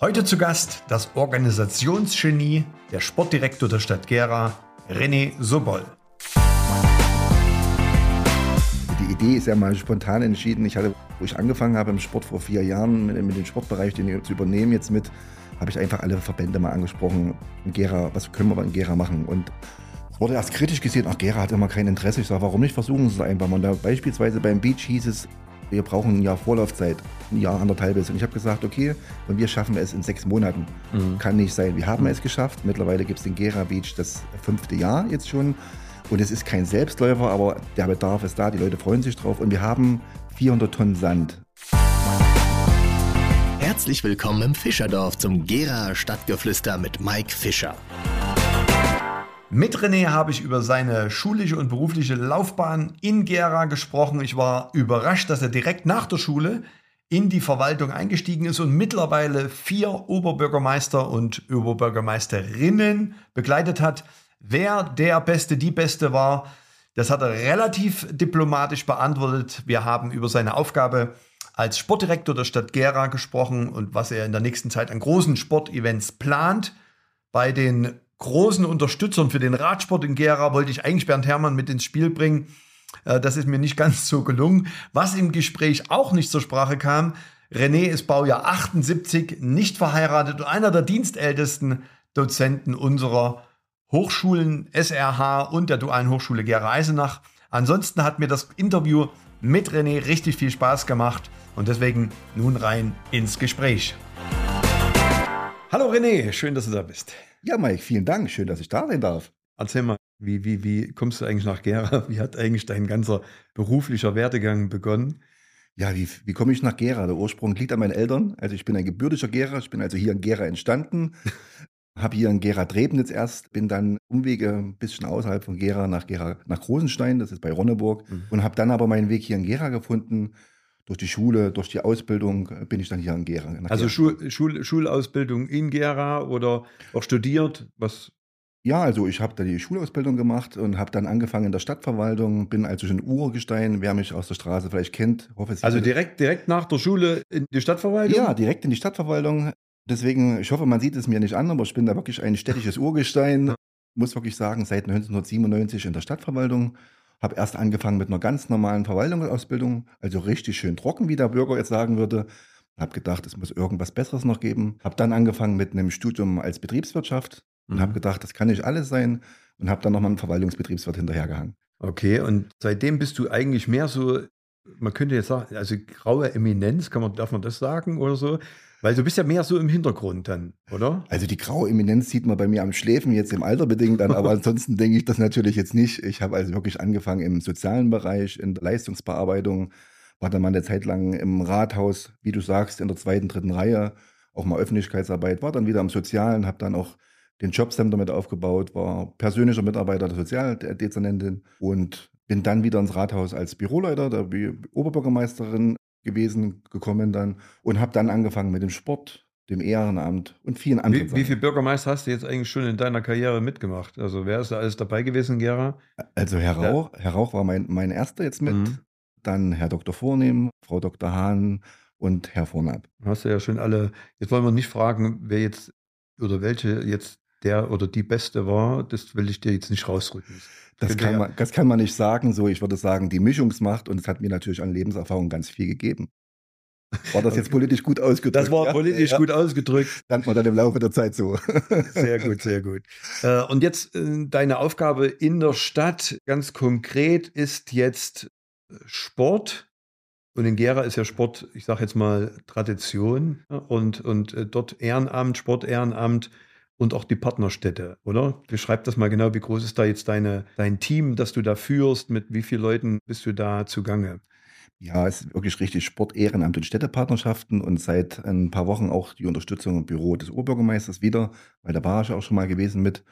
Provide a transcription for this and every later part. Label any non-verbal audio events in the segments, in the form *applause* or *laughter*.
Heute zu Gast das Organisationsgenie, der Sportdirektor der Stadt Gera, René Sobol. Die Idee ist ja mal spontan entschieden. Ich hatte, wo ich angefangen habe im Sport vor vier Jahren mit, mit dem Sportbereich, den zu übernehmen jetzt mit, habe ich einfach alle Verbände mal angesprochen. In Gera, was können wir in Gera machen? Und es wurde erst kritisch gesehen, ach, Gera hat immer kein Interesse. Ich sage, warum nicht versuchen Sie es einfach mal. Da beispielsweise beim Beach hieß es, wir brauchen ein Jahr Vorlaufzeit, ein Jahr, anderthalb ist. Und ich habe gesagt, okay, und wir schaffen es in sechs Monaten. Mhm. Kann nicht sein. Wir haben mhm. es geschafft. Mittlerweile gibt es den Gera Beach das fünfte Jahr jetzt schon. Und es ist kein Selbstläufer, aber der Bedarf ist da. Die Leute freuen sich drauf. Und wir haben 400 Tonnen Sand. Herzlich willkommen im Fischerdorf zum Gera Stadtgeflüster mit Mike Fischer. Mit René habe ich über seine schulische und berufliche Laufbahn in Gera gesprochen. Ich war überrascht, dass er direkt nach der Schule in die Verwaltung eingestiegen ist und mittlerweile vier Oberbürgermeister und Oberbürgermeisterinnen begleitet hat. Wer der Beste, die Beste war, das hat er relativ diplomatisch beantwortet. Wir haben über seine Aufgabe als Sportdirektor der Stadt Gera gesprochen und was er in der nächsten Zeit an großen Sportevents plant. Bei den großen Unterstützern für den Radsport in Gera wollte ich eigentlich Bernd Herrmann mit ins Spiel bringen. Äh, das ist mir nicht *laughs* ganz so gelungen. Was im Gespräch auch nicht zur Sprache kam, René ist Baujahr 78, nicht verheiratet und einer der dienstältesten Dozenten unserer Hochschulen SRH und der Dualen Hochschule Gera Eisenach. Ansonsten hat mir das Interview mit René richtig viel Spaß gemacht und deswegen nun rein ins Gespräch. Hallo René, schön, dass du da bist. Ja, Mike, vielen Dank. Schön, dass ich da sein darf. Erzähl mal, wie, wie, wie kommst du eigentlich nach Gera? Wie hat eigentlich dein ganzer beruflicher Werdegang begonnen? Ja, wie, wie komme ich nach Gera? Der Ursprung liegt an meinen Eltern. Also ich bin ein gebürtiger Gera. Ich bin also hier in Gera entstanden. *laughs* habe hier in Gera Trebnitz erst, bin dann Umwege ein bisschen außerhalb von Gera nach Gera nach Großenstein, das ist bei Ronneburg, mhm. und habe dann aber meinen Weg hier in Gera gefunden durch die Schule, durch die Ausbildung bin ich dann hier in Gera. Also Gera. Schul, Schul, Schulausbildung in Gera oder auch studiert? Was? Ja, also ich habe da die Schulausbildung gemacht und habe dann angefangen in der Stadtverwaltung, bin also schon Urgestein, wer mich aus der Straße vielleicht kennt. Hoffe, also direkt, direkt nach der Schule in die Stadtverwaltung? Ja, direkt in die Stadtverwaltung. Deswegen, ich hoffe, man sieht es mir nicht an, aber ich bin da wirklich ein städtisches Urgestein. Muss wirklich sagen, seit 1997 in der Stadtverwaltung habe erst angefangen mit einer ganz normalen Verwaltungsausbildung, also richtig schön trocken, wie der Bürger jetzt sagen würde. Habe gedacht, es muss irgendwas Besseres noch geben. Habe dann angefangen mit einem Studium als Betriebswirtschaft und mhm. habe gedacht, das kann nicht alles sein und habe dann nochmal einen Verwaltungsbetriebswirt hinterhergehangen. Okay, und seitdem bist du eigentlich mehr so, man könnte jetzt sagen, also graue Eminenz, kann man, darf man das sagen oder so? Weil du bist ja mehr so im Hintergrund dann, oder? Also die graue Eminenz sieht man bei mir am Schläfen, jetzt im Alter bedingt an, aber *laughs* ansonsten denke ich das natürlich jetzt nicht. Ich habe also wirklich angefangen im sozialen Bereich, in der Leistungsbearbeitung, war dann mal eine Zeit lang im Rathaus, wie du sagst, in der zweiten, dritten Reihe, auch mal Öffentlichkeitsarbeit, war dann wieder im Sozialen, habe dann auch den Jobcenter mit aufgebaut, war persönlicher Mitarbeiter der Sozialdezernentin und bin dann wieder ins Rathaus als Büroleiter der Oberbürgermeisterin gewesen, gekommen dann und habe dann angefangen mit dem Sport, dem Ehrenamt und vielen anderen wie, Wie viele Bürgermeister hast du jetzt eigentlich schon in deiner Karriere mitgemacht? Also wer ist da alles dabei gewesen, Gera? Also Herr Rauch, ja. Herr Rauch war mein, mein erster jetzt mit, mhm. dann Herr Dr. Vornehm, Frau Dr. Hahn und Herr Vornab. Hast du ja schon alle, jetzt wollen wir nicht fragen, wer jetzt oder welche jetzt der oder die Beste war, das will ich dir jetzt nicht rausrücken. Das kann, man, das kann man nicht sagen. So, ich würde sagen, die Mischungsmacht und es hat mir natürlich an Lebenserfahrung ganz viel gegeben. War das *laughs* jetzt politisch gut ausgedrückt? Das war politisch ja? gut ausgedrückt. Lernt man dann im Laufe der Zeit so. *laughs* Sehr gut, sehr gut. Äh, und jetzt äh, deine Aufgabe in der Stadt ganz konkret ist jetzt Sport. Und in Gera ist ja Sport, ich sage jetzt mal Tradition. Und, und äh, dort Ehrenamt, Sport, Ehrenamt und auch die Partnerstädte, oder? Beschreib das mal genau, wie groß ist da jetzt deine, dein Team, das du da führst, mit wie vielen Leuten bist du da zugange? Ja, es ist wirklich richtig Sport, Ehrenamt und Städtepartnerschaften und seit ein paar Wochen auch die Unterstützung im Büro des Oberbürgermeisters wieder, weil da war ich auch schon mal gewesen mit.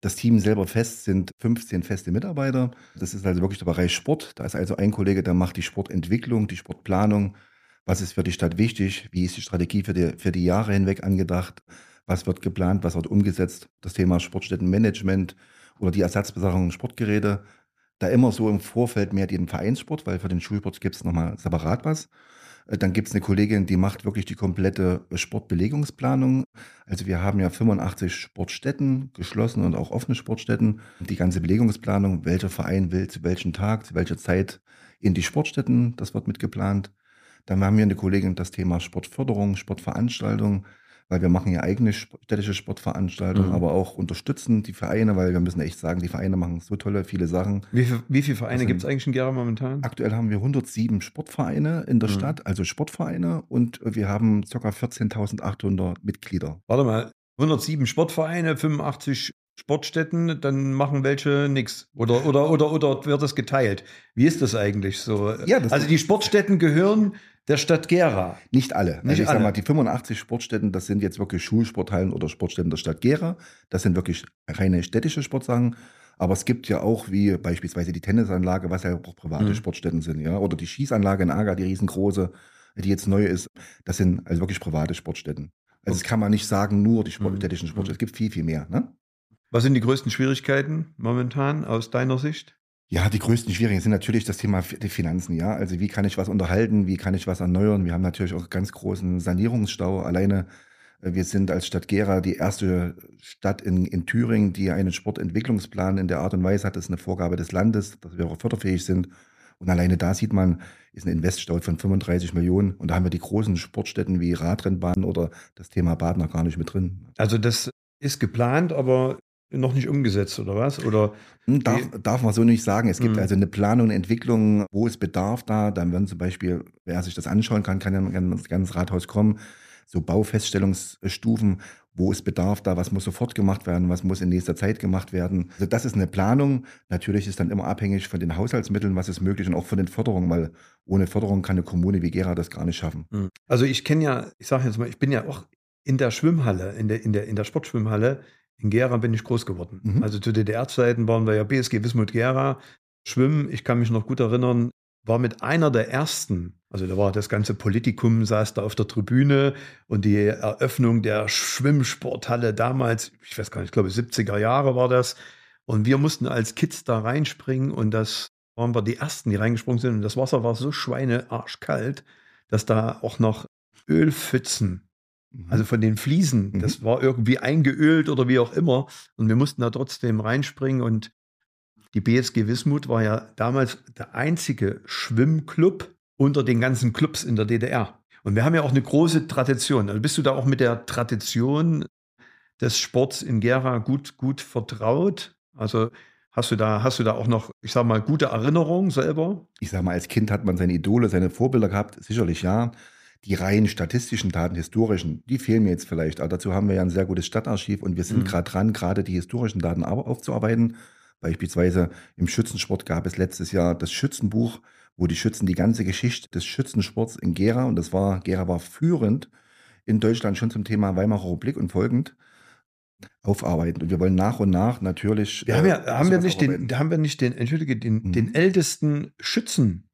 Das Team selber fest sind 15 feste Mitarbeiter. Das ist also wirklich der Bereich Sport. Da ist also ein Kollege, der macht die Sportentwicklung, die Sportplanung. Was ist für die Stadt wichtig? Wie ist die Strategie für die, für die Jahre hinweg angedacht? Was wird geplant, was wird umgesetzt, das Thema Sportstättenmanagement oder die Ersatzbesachung Sportgeräte. Da immer so im Vorfeld mehr den Vereinssport, weil für den Schulsport gibt es nochmal separat was. Äh, Dann gibt es eine Kollegin, die macht wirklich die komplette Sportbelegungsplanung. Also wir haben ja 85 Sportstätten, geschlossen und auch offene Sportstätten. Die ganze Belegungsplanung, welcher Verein will zu welchem Tag, zu welcher Zeit in die Sportstätten, das wird mitgeplant. Dann haben wir eine Kollegin das Thema Sportförderung, Sportveranstaltung, weil wir machen ja eigene städtische Sportveranstaltungen, Mhm. aber auch unterstützen die Vereine, weil wir müssen echt sagen, die Vereine machen so tolle, viele Sachen. Wie, viel, wie viele Vereine gibt es eigentlich in Gera momentan? Aktuell haben wir 107 Sportvereine in der Mhm. Stadt, also Sportvereine, und wir haben ca. 14.800 Mitglieder. Warte mal, 107 Sportvereine, 85 Sportstätten, dann machen welche nichts. Oder, oder, oder, oder wird das geteilt? Wie ist das eigentlich so? Ja, das- also die Sportstätten gehören der Stadt Gera. Nicht alle. Nicht also ich alle. sag mal, die 85 Sportstätten, das sind jetzt wirklich Schulsporthallen oder Sportstätten der Stadt Gera. Das sind wirklich reine städtische Sportsachen. Aber es gibt ja auch, wie beispielsweise die Tennisanlage, was ja auch private Mhm. Sportstätten sind, ja. Oder die Schießanlage in Aga, die riesengroße, die jetzt neu ist. Das sind also wirklich private Sportstätten. Also das kann man nicht sagen, nur die Sport Mhm. städtischen Sportstätten. Es gibt viel, viel mehr. Ne? Was sind die größten Schwierigkeiten momentan aus deiner Sicht? Ja, die größten Schwierigkeiten sind natürlich das Thema Finanzen, ja. Also wie kann ich was unterhalten, wie kann ich was erneuern? Wir haben natürlich auch ganz großen Sanierungsstau. Alleine, äh, wir sind als Stadt Gera die erste Stadt in, in Thüringen, die einen Sportentwicklungsplan in der Art und Weise hat. Das ist eine Vorgabe des Landes, dass wir auch förderfähig sind. Und alleine da sieht man, ist ein Investstau von 35 Millionen. Und da haben wir die großen Sportstätten wie Radrennbahn oder das Thema Bad noch gar nicht mit drin. Also das ist geplant, aber noch nicht umgesetzt, oder was? Oder Hm, Darf, darf man so nicht sagen. Es gibt Mhm. also eine Planung, eine Entwicklung, wo es Bedarf da. Dann werden zum Beispiel, wer sich das anschauen kann, kann ja ins ganz Rathaus kommen. So Baufeststellungsstufen, wo es Bedarf da, was muss sofort gemacht werden, was muss in nächster Zeit gemacht werden. Also das ist eine Planung. Natürlich ist dann immer abhängig von den Haushaltsmitteln, was ist möglich und auch von den Förderungen, weil ohne Förderung kann eine Kommune wie Gera das gar nicht schaffen. Also ich kenne ja, ich sage jetzt mal, ich bin ja auch in der Schwimmhalle, in der, in der, in der Sportschwimmhalle in Gera bin ich groß geworden. Mhm. Also zu DDR-Zeiten waren wir ja BSG Wismut Gera. Schwimmen, ich kann mich noch gut erinnern, war mit einer der ersten, also da war das ganze Politikum, saß da auf der Tribüne und die Eröffnung der Schwimmsporthalle damals, ich weiß gar nicht, ich glaube 70er Jahre war das. Und wir mussten als Kids da reinspringen und das waren wir die Ersten, die reingesprungen sind. Und das Wasser war so schweinearschkalt, dass da auch noch Ölpfützen also von den Fliesen, Mhm. das war irgendwie eingeölt oder wie auch immer. Und wir mussten da trotzdem reinspringen. Und die BSG Wismut war ja damals der einzige Schwimmclub unter den ganzen Clubs in der DDR. Und wir haben ja auch eine große Tradition. Also bist du da auch mit der Tradition des Sports in Gera gut, gut vertraut? Also hast du da, hast du da auch noch, ich sag mal, gute Erinnerungen selber? ich sag mal, als Kind hat man seine Idole, seine Vorbilder gehabt, sicherlich ja. Die rein statistischen Daten, historischen, die fehlen mir jetzt vielleicht. Aber dazu haben wir ja ein sehr gutes Stadtarchiv und wir sind Mhm. gerade dran, gerade die historischen Daten au- aufzuarbeiten. Beispielsweise im Schützensport gab es letztes Jahr das Schützenbuch, wo die Schützen die ganze Geschichte des Schützensports in Gera, und das war, Gera war führend in Deutschland schon zum Thema Weimarer Republik und folgend, aufarbeiten. Und wir wollen nach und nach natürlich. Wir haben ja, äh, haben wir nicht den, haben wir nicht den, entschuldige, den, Mhm. den ältesten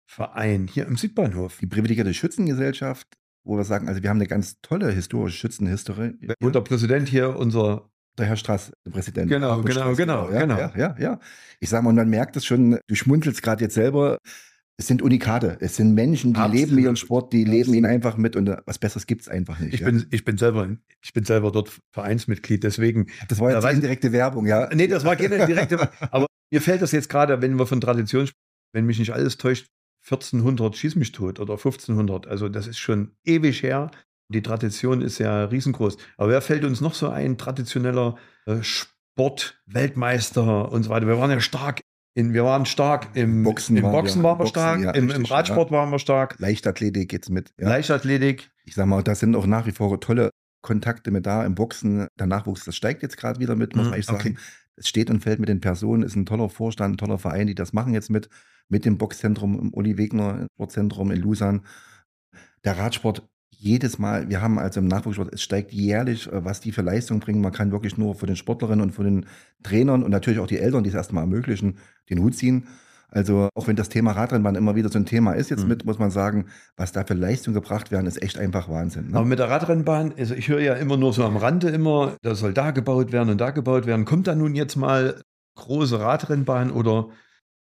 Schützenverein hier im Südbahnhof. die privilegierte Schützengesellschaft, wo wir sagen, also wir haben eine ganz tolle historische Schützenhistorie. Wo der Präsident hier unser, Der Herr Straß, der Präsident. Genau, Hartmut genau, Straß, genau, ja, genau. Ja, ja, ja. Ich sage mal, und man merkt es schon, du schmunzelst gerade jetzt selber. Es sind Unikate. Es sind Menschen, die Absolut. leben ihren Sport, die leben Absolut. ihn einfach mit und äh, was Besseres gibt es einfach nicht. ich ja. bin, ich bin selber, ich bin selber dort Vereinsmitglied, deswegen. das war da jetzt weiß- indirekte Werbung, ja. Nee, das war keine direkte, *laughs* aber mir fällt das jetzt gerade, wenn wir von Tradition sprechen, wenn mich nicht alles täuscht, 1400 schieß mich tot oder 1500. Also das ist schon ewig her. Die Tradition ist ja riesengroß. Aber wer fällt uns noch so ein traditioneller äh, Sport, Weltmeister und so weiter? Wir waren ja stark in, wir waren stark im Boxen im Boxen waren wir Boxen, stark, ja, im, im Radsport waren wir stark, Leichtathletik geht's mit. Ja. Leichtathletik. Ich sag mal, da sind auch nach wie vor tolle Kontakte mit da im Boxen. Der Nachwuchs, das steigt jetzt gerade wieder mit, muss Mhm, man echt sagen. okay. Es steht und fällt mit den Personen, ist ein toller Vorstand, ein toller Verein, die das machen jetzt mit, mit dem Boxzentrum im Uli Wegner Sportzentrum in Lusan. Der Radsport jedes Mal, wir haben also im Nachwuchssport, es steigt jährlich, äh, was die für Leistung bringen. Man kann wirklich nur von den Sportlerinnen und von den Trainern und natürlich auch die Eltern, die es erstmal ermöglichen, den Hut ziehen. Also auch wenn das Thema Radrennbahn immer wieder so ein Thema ist, jetzt Mhm. mit, muss man sagen, was da für Leistungen gebracht werden, ist echt einfach Wahnsinn. Ne? Aber mit der Radrennbahn, also ich höre ja immer nur so am Rande immer, da soll da gebaut werden und da gebaut werden. Kommt da nun jetzt mal große Radrennbahn oder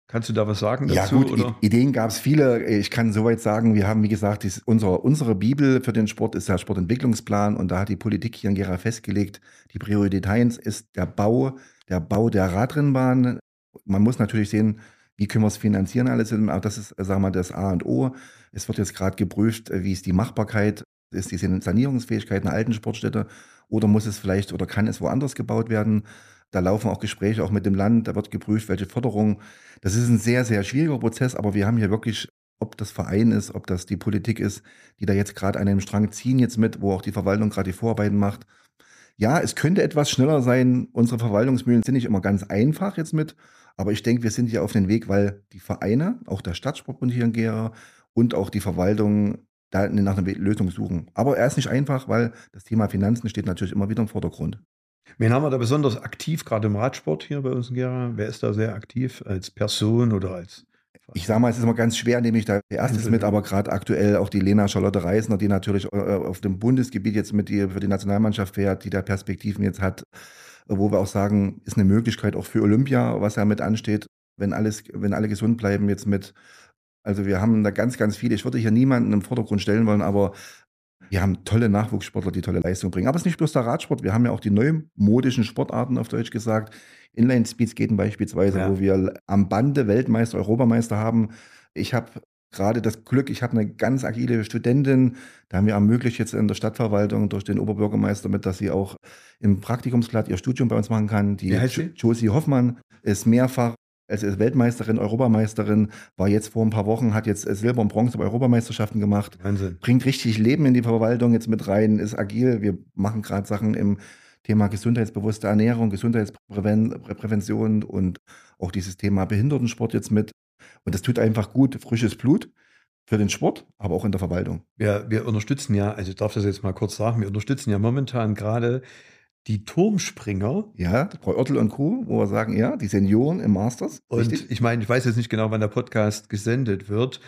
Kannst du da was sagen dazu? Ja gut, oder? Ideen gab es viele. Ich kann soweit sagen, wir haben, wie gesagt, dies, unser, unsere Bibel für den Sport ist der Sportentwicklungsplan und da hat die Politik hier in Gera festgelegt, die Priorität 1 ist der Bau, der Bau der Radrennbahn. Man muss natürlich sehen, wie können wir es finanzieren alles, aber das ist, sagen wir das A und O. Es wird jetzt gerade geprüft, wie ist die Machbarkeit, ist die Sanierungsfähigkeit einer alten Sportstätte oder muss es vielleicht oder kann es woanders gebaut werden? Da laufen auch Gespräche auch mit dem Land, da wird geprüft, welche Förderung. Das ist ein sehr, sehr schwieriger Prozess, aber wir haben hier wirklich, ob das Verein ist, ob das die Politik ist, die da jetzt gerade an einem Strang ziehen jetzt mit, wo auch die Verwaltung gerade die Vorarbeiten macht. Ja, es könnte etwas schneller sein. Unsere Verwaltungsmühlen sind nicht immer ganz einfach jetzt mit, aber ich denke, wir sind hier auf dem Weg, weil die Vereine, auch der Stadtsportbund hier in Gera und auch die Verwaltung da nach einer Lösung suchen. Aber er ist nicht einfach, weil das Thema Finanzen steht natürlich immer wieder im Vordergrund. Wen haben wir da besonders aktiv, gerade im Radsport hier bei uns in Gera? Wer ist da sehr aktiv als Person oder als ich sage mal, es ist immer ganz schwer, nehme ich da erstes mit, aber gerade aktuell auch die Lena Charlotte Reisner, die natürlich äh, auf dem Bundesgebiet jetzt mit die, für die Nationalmannschaft fährt, die da Perspektiven jetzt hat, wo wir auch sagen, ist eine Möglichkeit auch für Olympia, was ja mit ansteht, wenn alles, wenn alle gesund bleiben jetzt mit also wir haben da ganz, ganz viele. Ich würde hier niemanden im Vordergrund stellen wollen, aber wir haben tolle Nachwuchssportler, die tolle Leistung bringen. Aber es ist nicht bloß der Radsport. Wir haben ja auch die neumodischen Sportarten, auf Deutsch gesagt. Inline-Speedskaten beispielsweise, ja. wo wir am Bande Weltmeister, Europameister haben. Ich habe gerade das Glück, ich habe eine ganz agile Studentin. Da haben wir ermöglicht jetzt in der Stadtverwaltung durch den Oberbürgermeister mit, dass sie auch im Praktikumsblatt ihr Studium bei uns machen kann. Die Josie Hoffmann ist mehrfach es ist Weltmeisterin, Europameisterin, war jetzt vor ein paar Wochen, hat jetzt Silber und Bronze bei Europameisterschaften gemacht. Wahnsinn. Bringt richtig Leben in die Verwaltung jetzt mit rein, ist agil. Wir machen gerade Sachen im Thema gesundheitsbewusste Ernährung, Gesundheitsprävention und auch dieses Thema Behindertensport jetzt mit. Und das tut einfach gut, frisches Blut für den Sport, aber auch in der Verwaltung. Wir, wir unterstützen ja, also ich darf das jetzt mal kurz sagen, wir unterstützen ja momentan gerade die Turmspringer. Ja, Frau Oertel und Co., wo wir sagen, ja, die Senioren im Masters. Und richtig? ich meine, ich weiß jetzt nicht genau, wann der Podcast gesendet wird,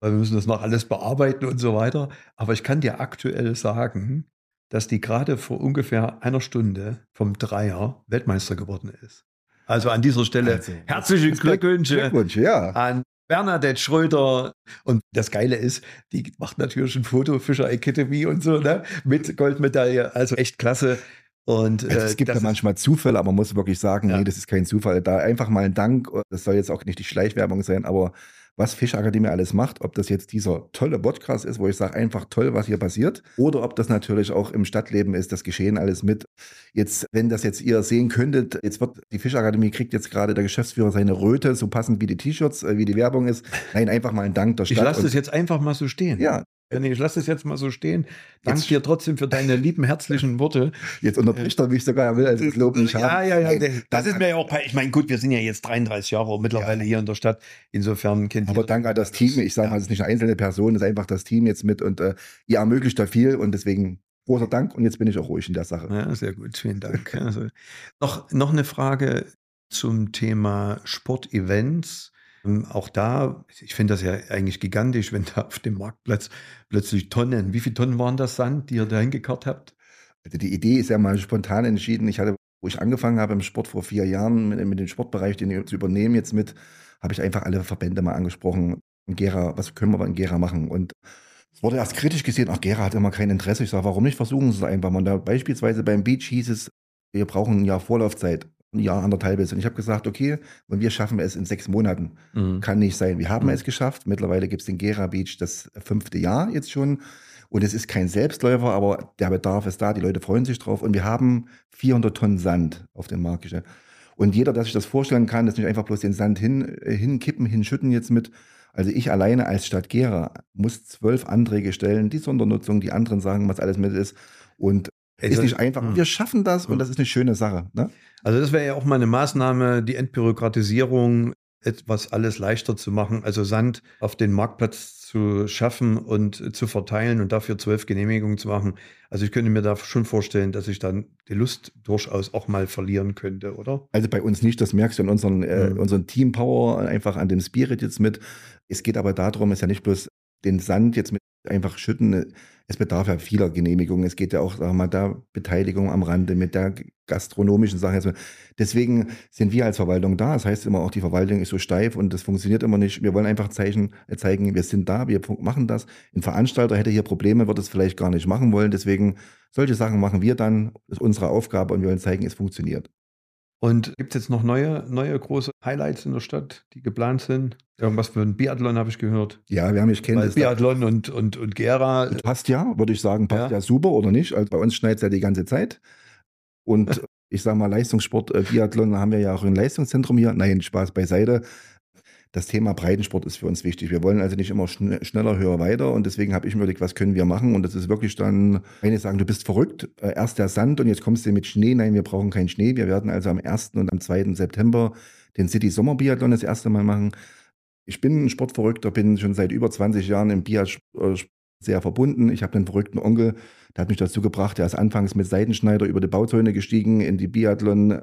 weil wir müssen das noch alles bearbeiten und so weiter. Aber ich kann dir aktuell sagen, dass die gerade vor ungefähr einer Stunde vom Dreier Weltmeister geworden ist. Also an dieser Stelle also, herzliche Glückwünsche Glückwunsch, ja. an Bernadette Schröder. Und das Geile ist, die macht natürlich ein Foto Fischer Academy und so, ne? Mit Goldmedaille. Also echt klasse. Und, also es gibt ja manchmal Zufälle, aber man muss wirklich sagen, ja. nee, das ist kein Zufall. Da einfach mal ein Dank, das soll jetzt auch nicht die Schleichwerbung sein, aber was Fischakademie alles macht, ob das jetzt dieser tolle Podcast ist, wo ich sage, einfach toll, was hier passiert, oder ob das natürlich auch im Stadtleben ist, das Geschehen alles mit. Jetzt, wenn das jetzt ihr sehen könntet, jetzt wird die Fischakademie kriegt jetzt gerade der Geschäftsführer seine Röte, so passend wie die T-Shirts, äh, wie die Werbung ist. Nein, einfach mal ein Dank der Stadt. Ich lasse das jetzt einfach mal so stehen. Ja, Nee, ich lasse es jetzt mal so stehen. Danke dir trotzdem für deine lieben, herzlichen Worte. *laughs* Jetzt unterbricht er mich sogar, er will also das Lob nicht haben. Ja, ja, ja. Das, das ist mir ja auch, ich meine, gut, wir sind ja jetzt 33 Jahre mittlerweile ja. hier in der Stadt. Insofern kennt Aber danke an das Team. Ich sage mal, es ist nicht eine einzelne Person, es ist einfach das Team jetzt mit und äh, ihr ermöglicht da viel und deswegen großer Dank und jetzt bin ich auch ruhig in der Sache. Ja, sehr gut, vielen Dank. Also, noch, noch eine Frage zum Thema Sportevents. Ähm, auch da, ich finde das ja eigentlich gigantisch, wenn *laughs* da auf dem Marktplatz plötzlich Tonnen, wie viele Tonnen waren das Sand, die ihr da hingekarrt habt? Also die Idee ist ja mal spontan entschieden. Ich hatte, wo ich angefangen habe im Sport vor vier Jahren, mit, mit dem Sportbereich, den zu übernehmen jetzt mit, habe ich einfach alle Verbände mal angesprochen. In Gera, was können wir in Gera machen? Und es wurde erst kritisch gesehen, ach, Gera hat immer kein Interesse. Ich sage, warum nicht versuchen Sie es einfach mal. Und da beispielsweise beim Beach hieß es, wir brauchen ein Jahr Vorlaufzeit ein Jahr, anderthalb ist. Und ich habe gesagt, okay, und wir schaffen es in sechs Monaten. Mhm. Kann nicht sein. Wir haben mhm. es geschafft. Mittlerweile gibt es den Gera Beach das fünfte Jahr jetzt schon. Und es ist kein Selbstläufer, aber der Bedarf ist da. Die Leute freuen sich drauf. Und wir haben 400 Tonnen Sand auf dem Markt gestellt. Und jeder, der sich das vorstellen kann, ist nicht einfach bloß den Sand hin, äh, hinkippen, hinschütten jetzt mit. Also ich alleine als Stadt Gera muss zwölf Anträge stellen, die Sondernutzung, die anderen sagen, was alles mit ist. Und also, ist nicht einfach. Wir schaffen das und das ist eine schöne Sache. Ne? Also das wäre ja auch mal eine Maßnahme, die Entbürokratisierung etwas alles leichter zu machen, also Sand auf den Marktplatz zu schaffen und zu verteilen und dafür zwölf Genehmigungen zu machen. Also ich könnte mir da schon vorstellen, dass ich dann die Lust durchaus auch mal verlieren könnte, oder? Also bei uns nicht, das merkst du in unseren, äh, mhm. unseren Team Power, einfach an dem Spirit jetzt mit. Es geht aber darum, es ist ja nicht bloß den Sand jetzt mit einfach schütten. Es bedarf ja vieler Genehmigungen. Es geht ja auch, sagen wir mal, da Beteiligung am Rande mit der gastronomischen Sache. Deswegen sind wir als Verwaltung da. Das heißt immer auch, die Verwaltung ist so steif und das funktioniert immer nicht. Wir wollen einfach Zeichen, äh, zeigen, wir sind da, wir machen das. Ein Veranstalter hätte hier Probleme, wird es vielleicht gar nicht machen wollen. Deswegen solche Sachen machen wir dann. Das ist unsere Aufgabe und wir wollen zeigen, es funktioniert. Und gibt es jetzt noch neue, neue große Highlights in der Stadt, die geplant sind? Irgendwas für ein Biathlon habe ich gehört. Ja, wir haben ich kenne Biathlon und, und, und Gera. Passt ja, würde ich sagen, passt ja, ja super oder nicht. Also bei uns schneit es ja die ganze Zeit. Und *laughs* ich sage mal, Leistungssport, äh, Biathlon haben wir ja auch ein Leistungszentrum hier. Nein, Spaß beiseite das Thema Breitensport ist für uns wichtig. Wir wollen also nicht immer schn schneller, höher, weiter. Und deswegen habe ich mir überlegt, was können wir machen? Und das ist wirklich dann, ich sagen, du bist verrückt, äh, erst der Sand und jetzt kommst du mit Schnee. Nein, wir brauchen keinen Schnee. Wir werden also am 1. und am 2. September den City Sommer Biathlon das erste Mal machen. Ich bin ein Sportverrückter, bin schon seit über 20 Jahren im Biathlon äh, sehr verbunden. Ich habe einen verrückten Onkel, der hat mich dazu gebracht, der ist anfangs mit Seitenschneider über die Bauzäune gestiegen in die Biathlon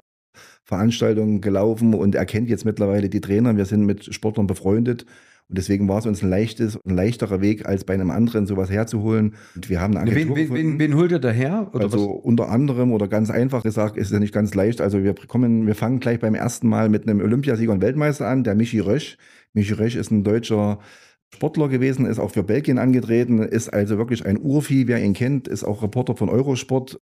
Veranstaltungen gelaufen und er kennt jetzt mittlerweile die Trainer. Wir sind mit Sportlern befreundet. Und deswegen war es uns ein leichtes, ein leichterer Weg, als bei einem anderen sowas herzuholen. Und wir haben eine Agentur wen, wen, wen, holt ihr daher? also was? unter anderem oder ganz einfach gesagt ist es nicht ganz leicht. Also wir kommen, wir fangen gleich beim ersten Mal mit einem Olympiasieger und Weltmeister an, der Michi Rösch. Michi Rösch ist ein deutscher Sportler gewesen, ist auch für Belgien angetreten, ist also wirklich ein Urvieh, wer ihn kennt, ist auch Reporter von Eurosport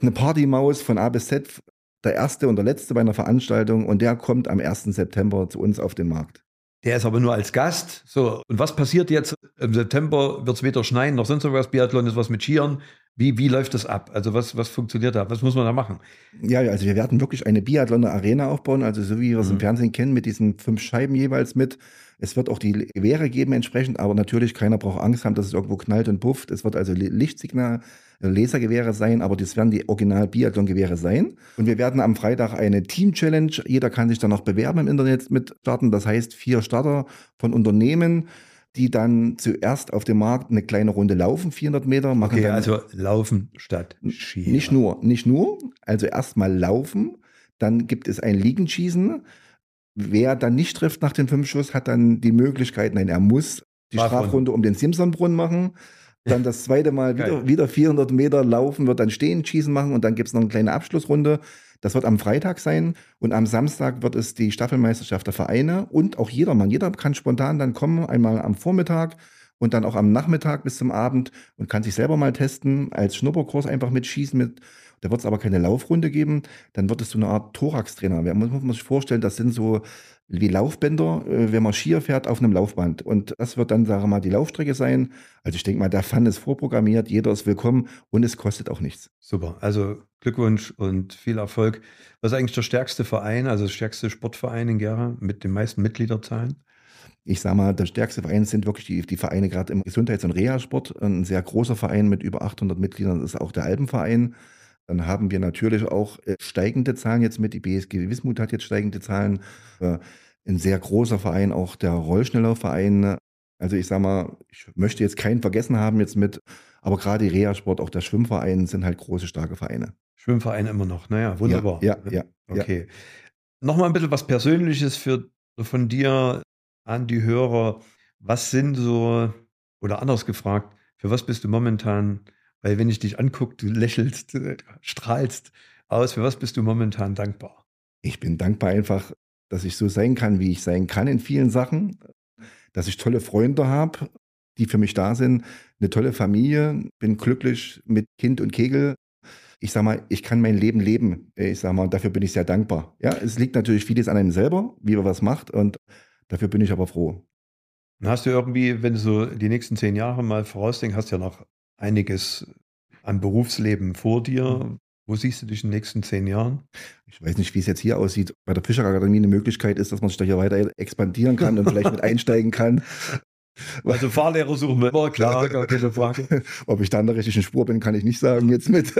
eine Partymaus von A bis Z, der erste und der letzte bei einer Veranstaltung und der kommt am 1. September zu uns auf den Markt. Der ist aber nur als Gast. So, und was passiert jetzt? Im September wird es weder schneien noch sonst was. Biathlon ist was mit Skiern. Wie, wie läuft das ab? Also was, was funktioniert da? Was muss man da machen? Ja, also wir werden wirklich eine Biathloner Arena aufbauen, also so wie wir es mhm. im Fernsehen kennen, mit diesen fünf Scheiben jeweils mit. Es wird auch die Gewehre geben entsprechend, aber natürlich keiner braucht Angst haben, dass es irgendwo knallt und pufft. Es wird also Lichtsignal Lasergewehre sein, aber das werden die Original Biathlon-Gewehre sein. Und wir werden am Freitag eine Team-Challenge. Jeder kann sich dann noch bewerben im Internet mit starten. Das heißt, vier Starter von Unternehmen die dann zuerst auf dem Markt eine kleine Runde laufen, 400 Meter. Machen okay, also laufen statt Skier. Nicht nur, nicht nur. Also erstmal laufen, dann gibt es ein Liegenschießen. Wer dann nicht trifft nach dem fünf Schuss, hat dann die Möglichkeit, nein, er muss die Strafrunde um den Simpsonbrunnen machen dann das zweite Mal wieder, wieder 400 Meter laufen, wird dann stehen, schießen machen und dann gibt es noch eine kleine Abschlussrunde. Das wird am Freitag sein und am Samstag wird es die Staffelmeisterschaft der Vereine und auch jedermann. Jeder kann spontan dann kommen, einmal am Vormittag und dann auch am Nachmittag bis zum Abend und kann sich selber mal testen, als Schnupperkurs einfach mitschießen. Mit, da wird es aber keine Laufrunde geben. Dann wird es so eine Art Thorax-Trainer. Man muss, muss sich vorstellen, das sind so wie Laufbänder, äh, wenn man Skier fährt auf einem Laufband. Und das wird dann, sagen wir mal, die Laufstrecke sein. Also ich denke mal, der Fun ist vorprogrammiert, jeder ist willkommen und es kostet auch nichts. Super, also Glückwunsch und viel Erfolg. Was ist eigentlich der stärkste Verein, also der stärkste Sportverein in Gera mit den meisten Mitgliederzahlen? Ich sage mal, der stärkste Verein sind wirklich die, die Vereine gerade im Gesundheits- und Reha-Sport. Ein sehr großer Verein mit über 800 Mitgliedern ist auch der Alpenverein. Dann haben wir natürlich auch äh, steigende Zahlen jetzt mit. Die BSG Wismut hat jetzt steigende Zahlen. Äh, ein sehr großer Verein, auch der Rollschnellerverein. Also ich sage mal, ich möchte jetzt keinen vergessen haben jetzt mit, aber gerade die Reha-Sport, auch der Schwimmverein sind halt große, starke Vereine. Schwimmverein immer noch, naja, wunderbar. Ja, ja, ja. Okay. Ja. Nochmal ein bisschen was Persönliches für, von dir an die Hörer. Was sind so, oder anders gefragt, für was bist du momentan weil wenn ich dich angucke, du lächelst, du strahlst aus. Für was bist du momentan dankbar? Ich bin dankbar einfach, dass ich so sein kann, wie ich sein kann in vielen Sachen. Dass ich tolle Freunde habe, die für mich da sind. Eine tolle Familie. Bin glücklich mit Kind und Kegel. Ich sag mal, ich kann mein Leben leben. Ich sag mal, dafür bin ich sehr dankbar. Ja, es liegt natürlich vieles an einem selber, wie man was macht. Und dafür bin ich aber froh. Und hast du irgendwie, wenn du so die nächsten zehn Jahre mal vorausdenkst, hast du ja noch einiges an Berufsleben vor dir. Mhm. Wo siehst du dich in den nächsten zehn Jahren? Ich weiß nicht, wie es jetzt hier aussieht. Bei der Fischerakademie eine Möglichkeit ist, dass man sich da hier weiter expandieren kann und vielleicht mit *laughs* einsteigen kann. Also Fahrlehrer suchen wir immer, klar, gar keine Frage. *laughs* Ob ich da an der richtigen Spur bin, kann ich nicht sagen jetzt mit.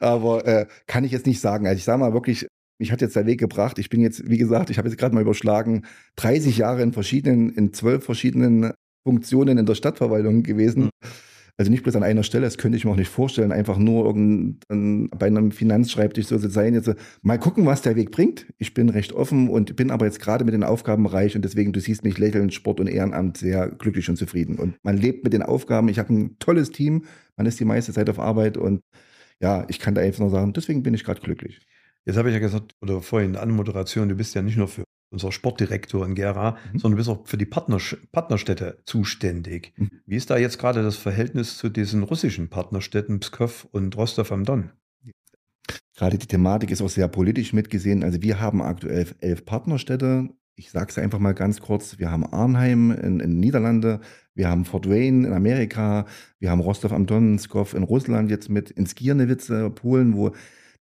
Aber äh, kann ich jetzt nicht sagen. Also ich sage mal wirklich, mich hat jetzt der Weg gebracht. Ich bin jetzt, wie gesagt, ich habe jetzt gerade mal überschlagen, 30 Jahre in verschiedenen, in zwölf verschiedenen Funktionen in der Stadtverwaltung gewesen. Mhm Also nicht bloß an einer Stelle, das könnte ich mir auch nicht vorstellen, einfach nur irgendein, bei einem Finanzschreibtisch so zu sein. Jetzt mal gucken, was der Weg bringt. Ich bin recht offen und bin aber jetzt gerade mit den Aufgaben reich und deswegen, du siehst mich lächeln, Sport und Ehrenamt sehr glücklich und zufrieden. Und man lebt mit den Aufgaben. Ich habe ein tolles Team, man ist die meiste Zeit auf Arbeit und ja, ich kann da einfach nur sagen, deswegen bin ich gerade glücklich. Jetzt habe ich ja gesagt, oder vorhin an Moderation, du bist ja nicht nur für unser Sportdirektor in Gera, mhm. sondern du bist auch für die Partner, Partnerstädte zuständig. Mhm. Wie ist da jetzt gerade das Verhältnis zu diesen russischen Partnerstädten Pskov und Rostov am Don? Gerade die Thematik ist auch sehr politisch mitgesehen. Also wir haben aktuell elf Partnerstädte. Ich sage es einfach mal ganz kurz. Wir haben Arnheim in, in Niederlande, wir haben Fort Wayne in Amerika, wir haben Rostov am Don, Pskov in Russland jetzt mit, in Skiernewice, Polen, wo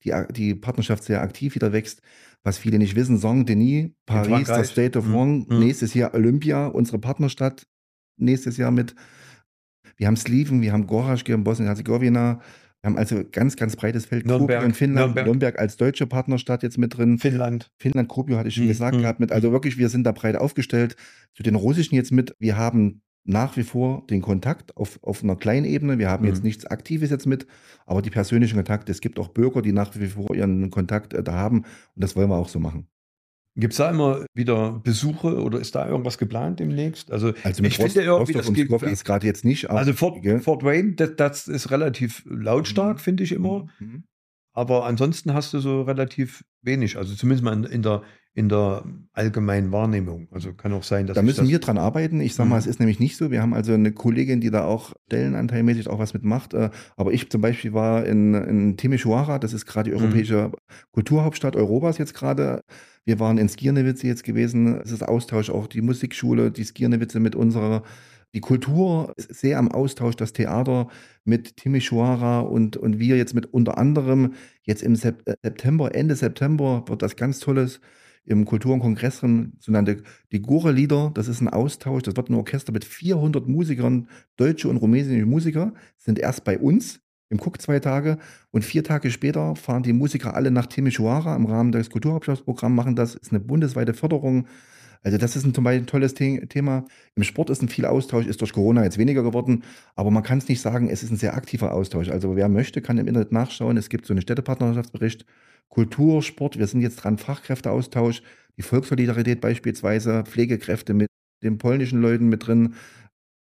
die, die Partnerschaft sehr aktiv wieder wächst. Was viele nicht wissen, Saint-Denis, Paris, das State of One, mhm. nächstes Jahr Olympia, unsere Partnerstadt nächstes Jahr mit. Wir haben Sliven, wir haben Goraschke in Bosnien-Herzegowina. Wir haben also ganz, ganz breites Feld. Nürnberg, in Finnland, Nürnberg. Nürnberg. als deutsche Partnerstadt jetzt mit drin. Finnland. Finnland, Kuopio hatte ich schon mhm. gesagt gehabt. Mit, also wirklich, wir sind da breit aufgestellt. Zu den russischen jetzt mit. Wir haben nach wie vor den Kontakt auf, auf einer kleinen Ebene. Wir haben mhm. jetzt nichts Aktives jetzt mit, aber die persönlichen Kontakte. Es gibt auch Bürger, die nach wie vor ihren Kontakt äh, da haben und das wollen wir auch so machen. Gibt es da immer wieder Besuche oder ist da irgendwas geplant demnächst? Also, also ich Rost, finde irgendwie, das geht, ist gerade jetzt nicht. Also Fort, Fort Wayne, das, das, ist relativ lautstark, mhm. finde ich immer. Mhm. Aber ansonsten hast du so relativ wenig, also zumindest mal in, in der in der allgemeinen Wahrnehmung. Also kann auch sein, dass. Da müssen wir dran arbeiten. Ich sage mal, mhm. es ist nämlich nicht so. Wir haben also eine Kollegin, die da auch stellenanteilmäßig auch was mitmacht. Äh, aber ich zum Beispiel war in, in Timisoara, das ist gerade die mhm. europäische mhm. Kulturhauptstadt Europas jetzt gerade. Wir waren in Skiernewice jetzt gewesen. Es ist Austausch auch die Musikschule, die Skiernewice mit unserer die Kultur ist sehr am Austausch, das Theater mit Timisoara und, und wir jetzt mit unter anderem jetzt im äh, September, Ende September wird das ganz tolles im Kultur- und Kongressraum sogenannte die Gore-Lieder. Das ist ein Austausch. Das wird ein Orchester mit 400 Musikern, deutsche und rumänische Musiker, sind erst bei uns im Cook zwei Tage und vier Tage später fahren die Musiker alle nach Timisoara im Rahmen des Kulturhauptstadtprogramms, machen das. Ist eine bundesweite Förderung. Also das ist ein, zum Beispiel ein tolles Thema. Im Sport ist ein viel Austausch, ist durch Corona jetzt weniger geworden, aber man kann es nicht sagen, es ist ein sehr aktiver Austausch. Also wer möchte, kann im Internet nachschauen. Es gibt so einen Städtepartnerschaftsbericht Kultur, Sport. Wir sind jetzt dran, Fachkräfteaustausch, die Volkssolidarität beispielsweise, Pflegekräfte mit den polnischen Leuten mit drin.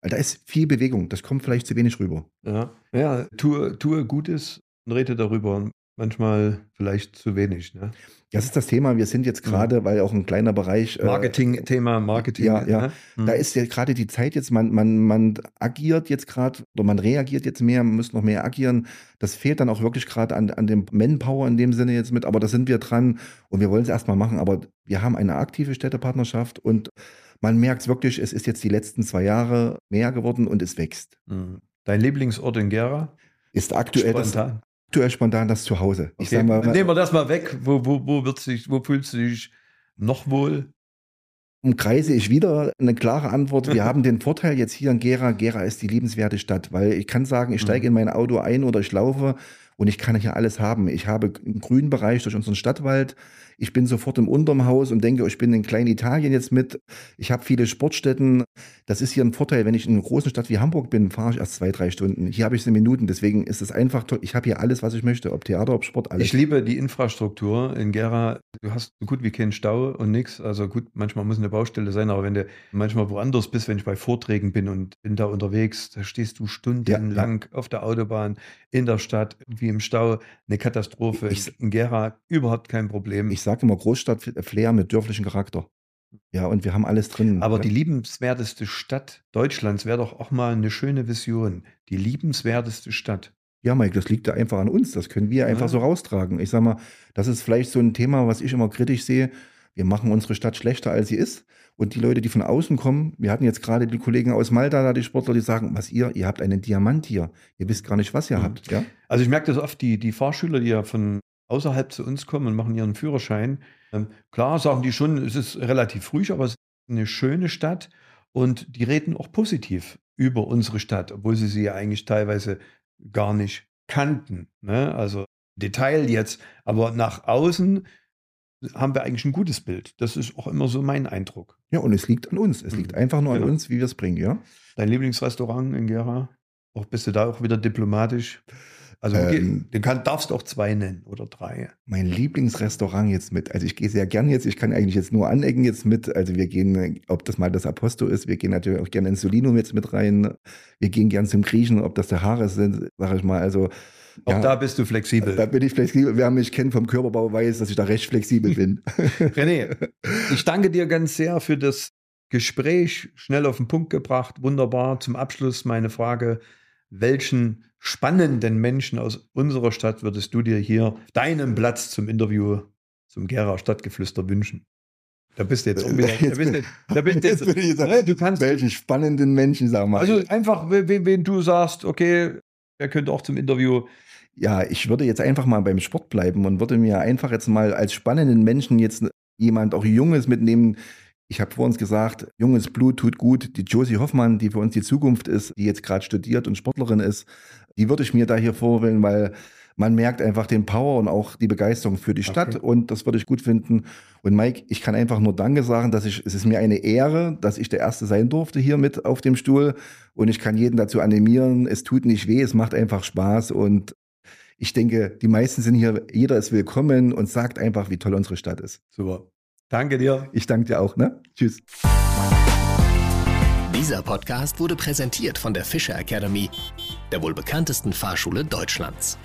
Da ist viel Bewegung. Das kommt vielleicht zu wenig rüber. Ja, ja tue, tue Gutes und rede darüber manchmal vielleicht zu wenig. Ne? Das ist das Thema. Wir sind jetzt mhm. gerade, weil auch ein kleiner Bereich. Äh, Marketing-Thema, Marketing. Ja, ja. Ne? Mhm. Da ist ja gerade die Zeit jetzt, man, man, man agiert jetzt gerade oder man reagiert jetzt mehr, man muss noch mehr agieren. Das fehlt dann auch wirklich gerade an, an dem Manpower in dem Sinne jetzt mit. Aber da sind wir dran und wir wollen es erstmal machen. Aber wir haben eine aktive Städtepartnerschaft und man merkt es wirklich, es ist jetzt die letzten zwei Jahre mehr geworden und es wächst. Mhm. Dein Lieblingsort in Gera? Ist aktuell Spontan. Aktuell spontan das Zuhause. Ich okay. mal, Nehmen wir das mal weg. Wo, wo, wo, wird sich, wo fühlst du dich noch wohl? Umkreise ich wieder eine klare Antwort. Wir *laughs* haben den Vorteil jetzt hier in Gera. Gera ist die liebenswerte Stadt, weil ich kann sagen, ich steige mhm. in mein Auto ein oder ich laufe und ich kann hier alles haben. Ich habe einen grünen Bereich durch unseren Stadtwald. Ich bin sofort im unteren Haus und denke, ich bin in kleinen Italien jetzt mit. Ich habe viele Sportstätten. Das ist hier ein Vorteil. Wenn ich in einer großen Stadt wie Hamburg bin, fahre ich erst zwei, drei Stunden. Hier habe ich es in Minuten. Deswegen ist es einfach toll. Ich habe hier alles, was ich möchte. Ob Theater, ob Sport, alles. Ich liebe die Infrastruktur in Gera. Du hast so gut wie keinen Stau und nichts. Also gut, manchmal muss eine Baustelle sein, aber wenn du manchmal woanders bist, wenn ich bei Vorträgen bin und bin da unterwegs, da stehst du stundenlang ja, ja. auf der Autobahn, in der Stadt, wie im Stau. Eine Katastrophe. Ich, in Gera überhaupt kein Problem. Ich sage immer Großstadt-Flair mit dörflichem Charakter. Ja, und wir haben alles drin. Aber ja. die liebenswerteste Stadt Deutschlands wäre doch auch mal eine schöne Vision. Die liebenswerteste Stadt. Ja, Mike, das liegt ja einfach an uns. Das können wir einfach ja. so raustragen. Ich sag mal, das ist vielleicht so ein Thema, was ich immer kritisch sehe. Wir machen unsere Stadt schlechter, als sie ist. Und die Leute, die von außen kommen, wir hatten jetzt gerade die Kollegen aus Malta, da die Sportler, die sagen, was ihr, ihr habt einen Diamant hier. Ihr wisst gar nicht, was ihr mhm. habt. Ja? Also ich merke das oft, die, die Fahrschüler, die ja von außerhalb zu uns kommen und machen ihren Führerschein. Ähm, klar sagen die schon, es ist relativ ruhig, aber es ist eine schöne Stadt und die reden auch positiv über unsere Stadt, obwohl sie sie ja eigentlich teilweise gar nicht kannten. Ne? Also Detail jetzt, aber nach außen haben wir eigentlich ein gutes Bild. Das ist auch immer so mein Eindruck. Ja, und es liegt an uns. Es liegt mhm. einfach nur an genau. uns, wie wir es bringen, ja? Dein Lieblingsrestaurant in Gera? Auch bist du da auch wieder diplomatisch? Also ähm, den kann, darfst du auch zwei nennen oder drei. Mein Lieblingsrestaurant jetzt mit. Also ich gehe sehr gern jetzt. Ich kann eigentlich jetzt nur anecken jetzt mit. Also wir gehen, ob das mal das Aposto ist, wir gehen natürlich auch gerne ins Solinum jetzt mit rein. Wir gehen gern zum Griechen, ob das der Haare sind, sage ich mal. Also auch ja, da bist du flexibel. Da bin ich flexibel. Wer mich kennt vom Körperbau weiß, dass ich da recht flexibel bin. *laughs* *laughs* René, ich danke dir ganz sehr für das Gespräch, schnell auf den Punkt gebracht. Wunderbar. Zum Abschluss meine Frage, welchen spannenden Menschen aus unserer Stadt würdest du dir hier deinen Platz zum Interview zum Gera Stadtgeflüster wünschen? Da bist du jetzt unbedingt. Da bist du, da bist jetzt, *laughs* ne, du kannst, welchen spannenden Menschen, sag mal. Also einfach, wen, wen du sagst, okay, er könnte auch zum Interview. Ja, ich würde jetzt einfach mal beim Sport bleiben und würde mir einfach jetzt mal als spannenden Menschen jetzt jemand auch Junges mitnehmen, ich habe vor uns gesagt, junges Blut tut gut. Die Josie Hoffmann, die für uns die Zukunft ist, die jetzt gerade studiert und Sportlerin ist, die würde ich mir da hier vorwählen, weil man merkt einfach den Power und auch die Begeisterung für die Stadt okay. und das würde ich gut finden. Und Mike, ich kann einfach nur Danke sagen, dass ich, es ist mir eine Ehre, dass ich der Erste sein durfte hier mit auf dem Stuhl und ich kann jeden dazu animieren. Es tut nicht weh, es macht einfach Spaß und ich denke, die meisten sind hier, jeder ist willkommen und sagt einfach, wie toll unsere Stadt ist. Super. Danke dir. Ich danke dir auch. Ne? Tschüss. Dieser Podcast wurde präsentiert von der Fischer Academy, der wohl bekanntesten Fahrschule Deutschlands.